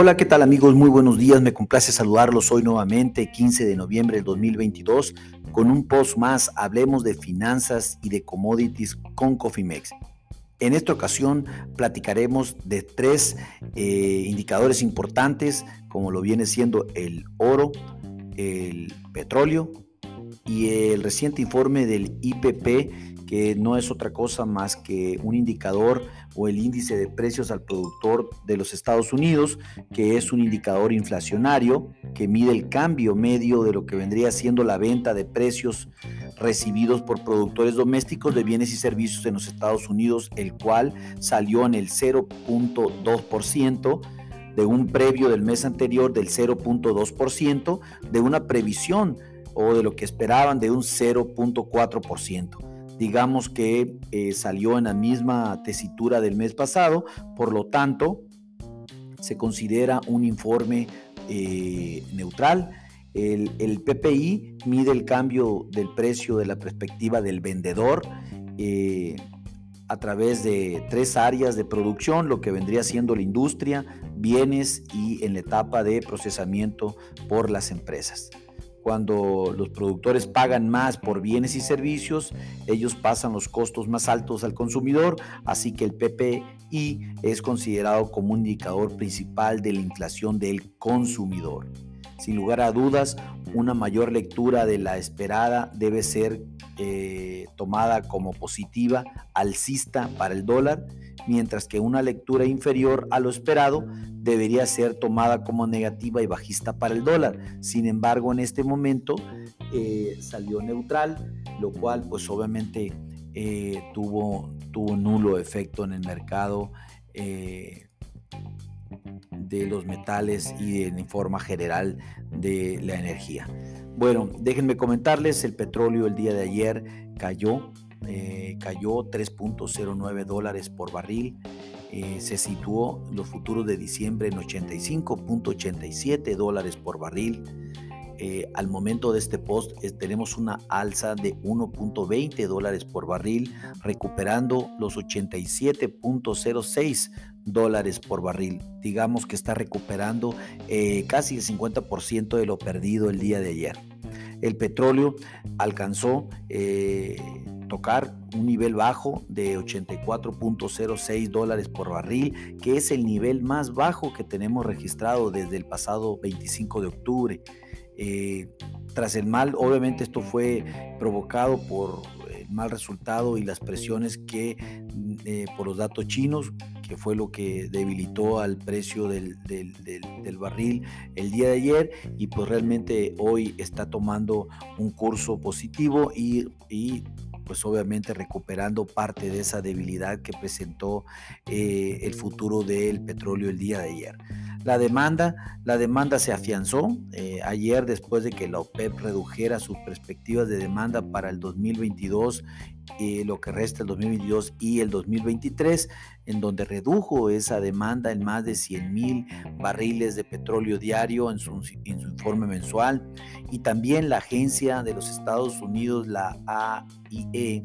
Hola, ¿qué tal amigos? Muy buenos días, me complace saludarlos hoy nuevamente, 15 de noviembre del 2022, con un post más, hablemos de finanzas y de commodities con Cofimex. En esta ocasión platicaremos de tres eh, indicadores importantes, como lo viene siendo el oro, el petróleo y el reciente informe del IPP que no es otra cosa más que un indicador o el índice de precios al productor de los Estados Unidos, que es un indicador inflacionario que mide el cambio medio de lo que vendría siendo la venta de precios recibidos por productores domésticos de bienes y servicios en los Estados Unidos, el cual salió en el 0.2% de un previo del mes anterior del 0.2%, de una previsión o de lo que esperaban de un 0.4% digamos que eh, salió en la misma tesitura del mes pasado, por lo tanto, se considera un informe eh, neutral. El, PPI mide el cambio del precio de la perspectiva del vendedor eh, a través de tres áreas de producción, lo que vendría siendo la industria, bienes y en la etapa de procesamiento por las empresas. Cuando los productores pagan más por bienes y servicios, ellos pasan los costos más altos al consumidor, así que el PPI es considerado como un indicador principal de la inflación del consumidor. Sin lugar a dudas, una mayor lectura de la esperada debe ser eh, tomada como positiva, alcista para el dólar, mientras que una lectura inferior a lo esperado debería ser tomada como negativa y bajista para el dólar. Sin embargo, en este momento eh, salió neutral, lo cual pues obviamente eh, tuvo, nulo efecto en el mercado de los metales y en forma general de la energía. Bueno, déjenme comentarles, el petróleo el día de ayer cayó eh, cayó 3.09 dólares por barril. Eh, se situó los futuros de diciembre en 85.87 dólares por barril. Eh, al momento de este post tenemos una alza de 1.20 dólares por barril, recuperando los 87.06 dólares por barril. Digamos que está recuperando casi el 50% de lo perdido el día de ayer. El petróleo alcanzó tocar un nivel bajo de 84.06 dólares por barril, que es el nivel más bajo que tenemos registrado desde el pasado 25 de octubre. Eh, tras el mal, obviamente esto fue provocado por el mal resultado y las presiones que eh, por los datos chinos, que fue lo que debilitó al precio del, barril el día de ayer y pues realmente hoy está tomando un curso positivo y, pues obviamente recuperando parte de esa debilidad que presentó eh, el futuro del petróleo el día de ayer. La demanda, la demanda se afianzó eh, ayer después de que la OPEP redujera sus perspectivas de demanda para el 2022 y lo que resta el 2022 y el 2023, en donde redujo esa demanda en más de 100 mil barriles de petróleo diario en su, en su, informe mensual. Y también la agencia de los Estados Unidos, la AIE,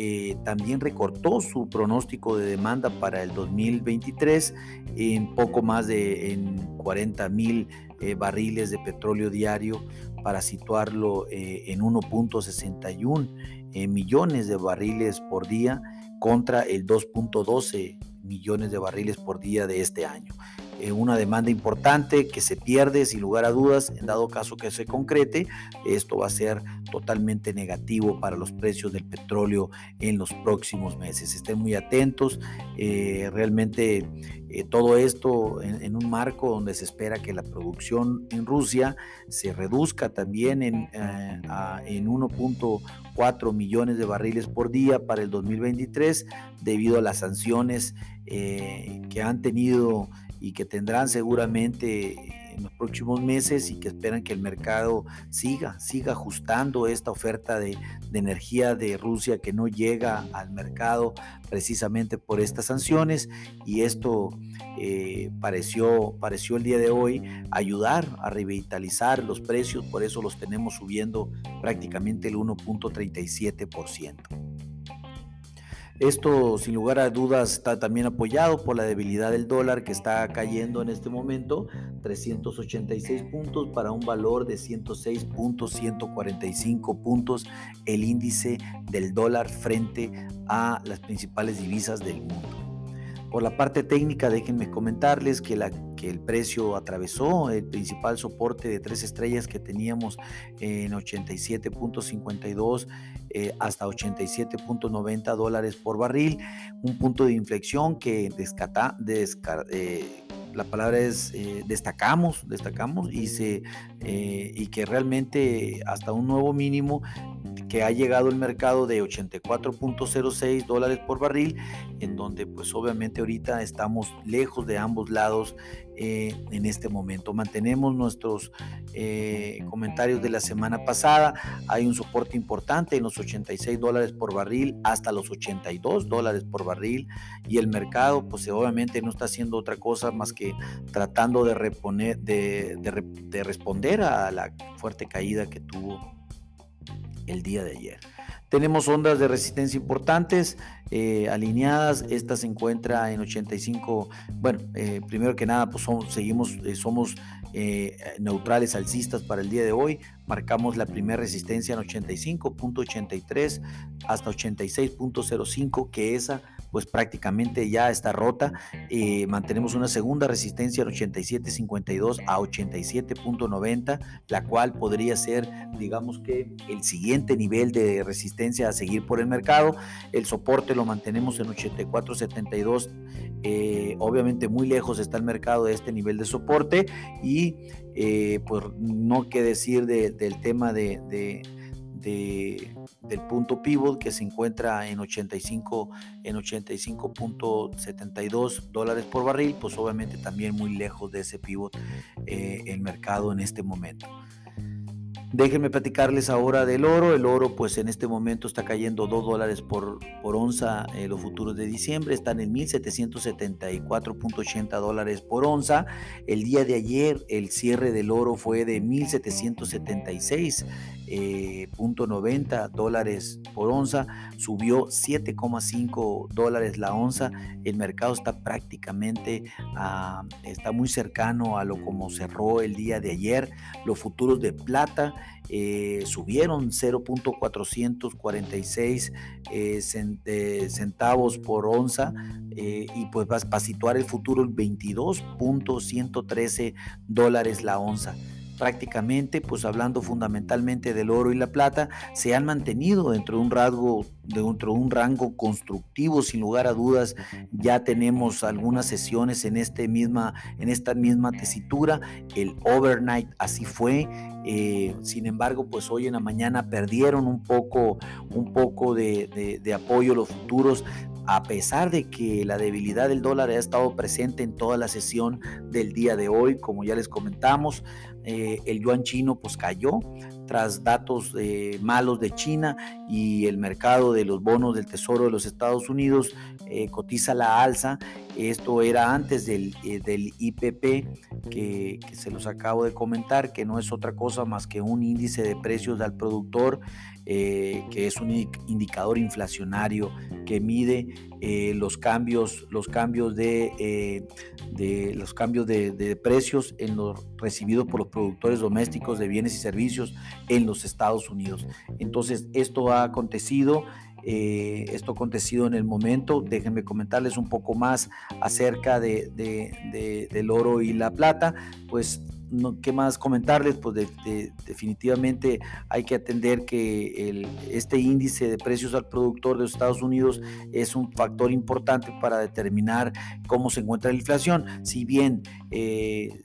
eh, también recortó su pronóstico de demanda para el 2023 en poco más de en 40 mil eh, barriles de petróleo diario para situarlo eh, en 1.61 millones de barriles por día contra el 2.12 millones de barriles por día de este año. Eh, una demanda importante que se pierde sin lugar a dudas, en dado caso que se concrete, esto va a ser totalmente negativo para los precios del petróleo en los próximos meses. Estén muy atentos, eh, realmente eh, todo esto en, un marco donde se espera que la producción en Rusia se reduzca también en, en 1.4 millones de barriles por día para el 2023 debido a las sanciones que han tenido y que tendrán seguramente en los próximos meses y que esperan que el mercado siga, siga ajustando esta oferta de, energía de Rusia que no llega al mercado precisamente por estas sanciones y esto eh, pareció, pareció el día de hoy ayudar a revitalizar los precios, por eso los tenemos subiendo prácticamente el 1.37%. Esto sin lugar a dudas está también apoyado por la debilidad del dólar que está cayendo en este momento, 386 puntos para un valor de 106.145 puntos el índice del dólar frente a las principales divisas del mundo. Por la parte técnica, déjenme comentarles que, el precio atravesó el principal soporte de tres estrellas que teníamos en 87.52 eh, hasta 87.90 dólares por barril, un punto de inflexión que descata, eh, la palabra es eh, destacamos, destacamos y que realmente hasta un nuevo mínimo que ha llegado el mercado de 84.06 dólares por barril, en donde pues obviamente ahorita estamos lejos de ambos lados eh, en este momento. Mantenemos nuestros eh, comentarios de la semana pasada, hay un soporte importante en los 86 dólares por barril hasta los 82 dólares por barril y el mercado pues obviamente no está haciendo otra cosa más que tratando de, reponer, de, de responder a la fuerte caída que tuvo el día de ayer. Tenemos ondas de resistencia importantes eh, alineadas. Esta se encuentra en 85. Bueno, eh, primero que nada, pues seguimos, eh, somos neutrales alcistas para el día de hoy. Marcamos la primera resistencia en 85.83 hasta 86.05, que esa pues prácticamente ya está rota. mantenemos una segunda resistencia en 87.52 a 87.90, la cual podría ser, digamos que, el siguiente nivel de resistencia a seguir por el mercado. El soporte lo mantenemos en 84.72. Eh, obviamente muy lejos está el mercado de este nivel de soporte y eh, pues no que decir del tema de, del punto pivot que se encuentra en 85 en 85.72 dólares por barril pues obviamente también muy lejos de ese pivot eh, el mercado en este momento Déjenme platicarles ahora del oro. El oro, pues en este momento está cayendo 2 dólares por, por onza. Eh, los futuros de diciembre están en 1774.80 dólares por onza. El día de ayer, el cierre del oro fue de 1776 eh, dólares por onza, subió 7,5 dólares la onza. El mercado está prácticamente, ah, está muy cercano a lo como cerró el día de ayer. Los futuros de plata eh, subieron 0.446 eh, eh, centavos por onza y pues va a situar el futuro en 22.113 dólares la onza prácticamente, pues hablando fundamentalmente del oro y la plata, se han mantenido dentro de un rasgo, dentro de un rango constructivo, sin lugar a dudas. Ya tenemos algunas sesiones en, este misma, en esta misma tesitura. El overnight así fue. Eh, sin embargo, pues hoy en la mañana perdieron un poco, un poco de, de apoyo los futuros a pesar de que la debilidad del dólar ha estado presente en toda la sesión del día de hoy, como ya les comentamos, eh, el yuan chino pues cayó tras datos eh, malos de China y el mercado de los bonos del Tesoro de los Estados Unidos eh, cotiza la alza. Esto era antes del, del IPP que, que, se los acabo de comentar, que no es otra cosa más que un índice de precios al productor, que es un indicador inflacionario que mide los cambios, los cambios de, de los cambios de, precios en los recibidos por los productores domésticos de bienes y servicios en los Estados Unidos. Entonces, esto ha acontecido. Eh, esto acontecido en el momento. Déjenme comentarles un poco más acerca de, del oro y la plata. Pues, no, ¿qué más comentarles? Pues definitivamente hay que atender que este índice de precios al productor de los Estados Unidos es un factor importante para determinar cómo se encuentra la inflación. Si bien eh,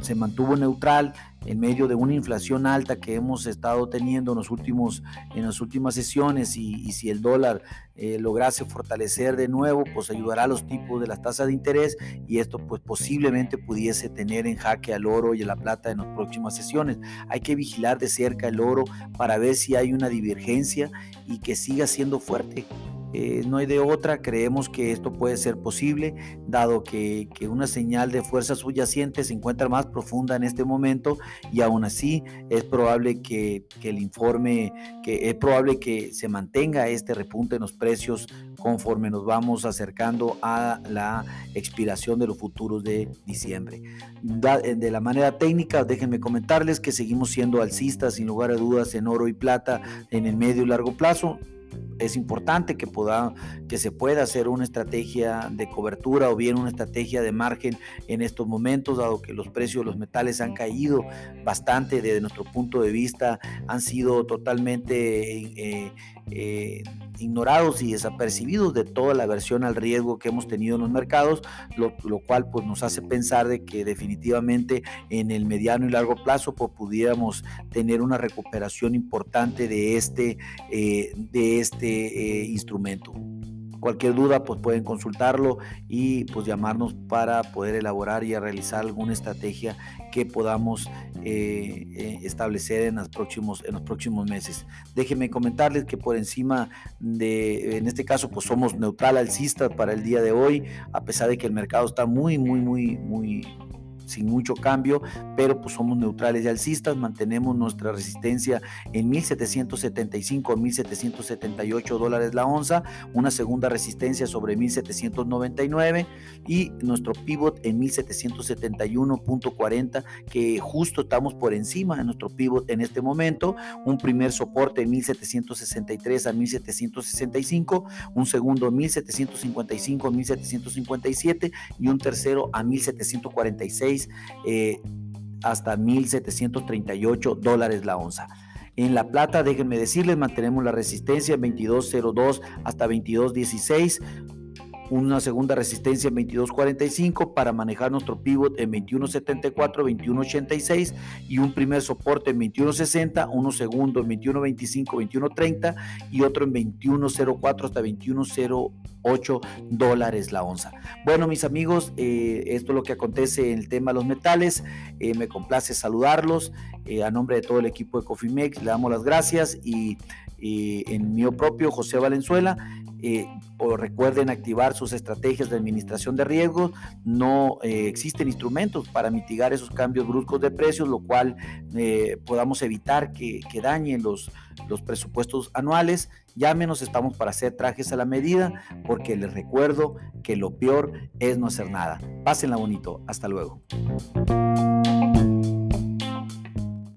se mantuvo neutral en medio de una inflación alta que hemos estado teniendo en, las últimas sesiones y, si el dólar eh, lograse fortalecer de nuevo, pues ayudará a los tipos de las tasas de interés y esto pues posiblemente pudiese tener en jaque al oro y a la plata en las próximas sesiones. Hay que vigilar de cerca el oro para ver si hay una divergencia y que siga siendo fuerte eh, no hay de otra, creemos que esto puede ser posible, dado que, una señal de fuerza subyacente se encuentra más profunda en este momento y aún así es probable que, el informe, que es probable que se mantenga este repunte en los precios conforme nos vamos acercando a la expiración de los futuros de diciembre. De la manera técnica, déjenme comentarles que seguimos siendo alcistas sin lugar a dudas en oro y plata en el medio y largo plazo es importante que, pueda, que se pueda hacer una estrategia de cobertura o bien una estrategia de margen en estos momentos, dado que los precios de los metales han caído bastante desde nuestro punto de vista, han sido totalmente eh, eh, ignorados y desapercibidos de toda la versión al riesgo que hemos tenido en los mercados, lo, cual pues, nos hace pensar de que definitivamente en el mediano y largo plazo pues, pudiéramos tener una recuperación importante de este, eh, de este eh, instrumento. Cualquier duda, pues pueden consultarlo y pues llamarnos para poder elaborar y realizar alguna estrategia que podamos eh, eh, establecer en los, próximos, en los próximos meses. Déjenme comentarles que por encima de, en este caso, pues somos neutral alcistas para el día de hoy, a pesar de que el mercado está muy, muy, muy, muy sin mucho cambio, pero pues somos neutrales y alcistas, mantenemos nuestra resistencia en 1775 1778 dólares la onza, una segunda resistencia sobre 1799 y nuestro pivot en 1771.40 que justo estamos por encima de nuestro pivot en este momento, un primer soporte en 1763 a 1765, un segundo 1755 a 1757 y un tercero a 1746 eh, hasta 1.738 dólares la onza. En La Plata, déjenme decirles, mantenemos la resistencia 22.02 hasta 22.16 una segunda resistencia en 22.45 para manejar nuestro pivot en 21.74, 21.86 y un primer soporte en 21.60, uno segundo en 21.25, 21.30 y otro en 21.04 hasta 21.08 dólares la onza. Bueno, mis amigos, eh, esto es lo que acontece en el tema de los metales. Eh, me complace saludarlos. Eh, a nombre de todo el equipo de Cofimex, le damos las gracias y en mío propio, José Valenzuela, eh, o recuerden activar sus estrategias de administración de riesgos. No eh, existen instrumentos para mitigar esos cambios bruscos de precios, lo cual eh, podamos evitar que, que dañen los, los presupuestos anuales. Ya menos estamos para hacer trajes a la medida, porque les recuerdo que lo peor es no hacer nada. Pásenla bonito. Hasta luego.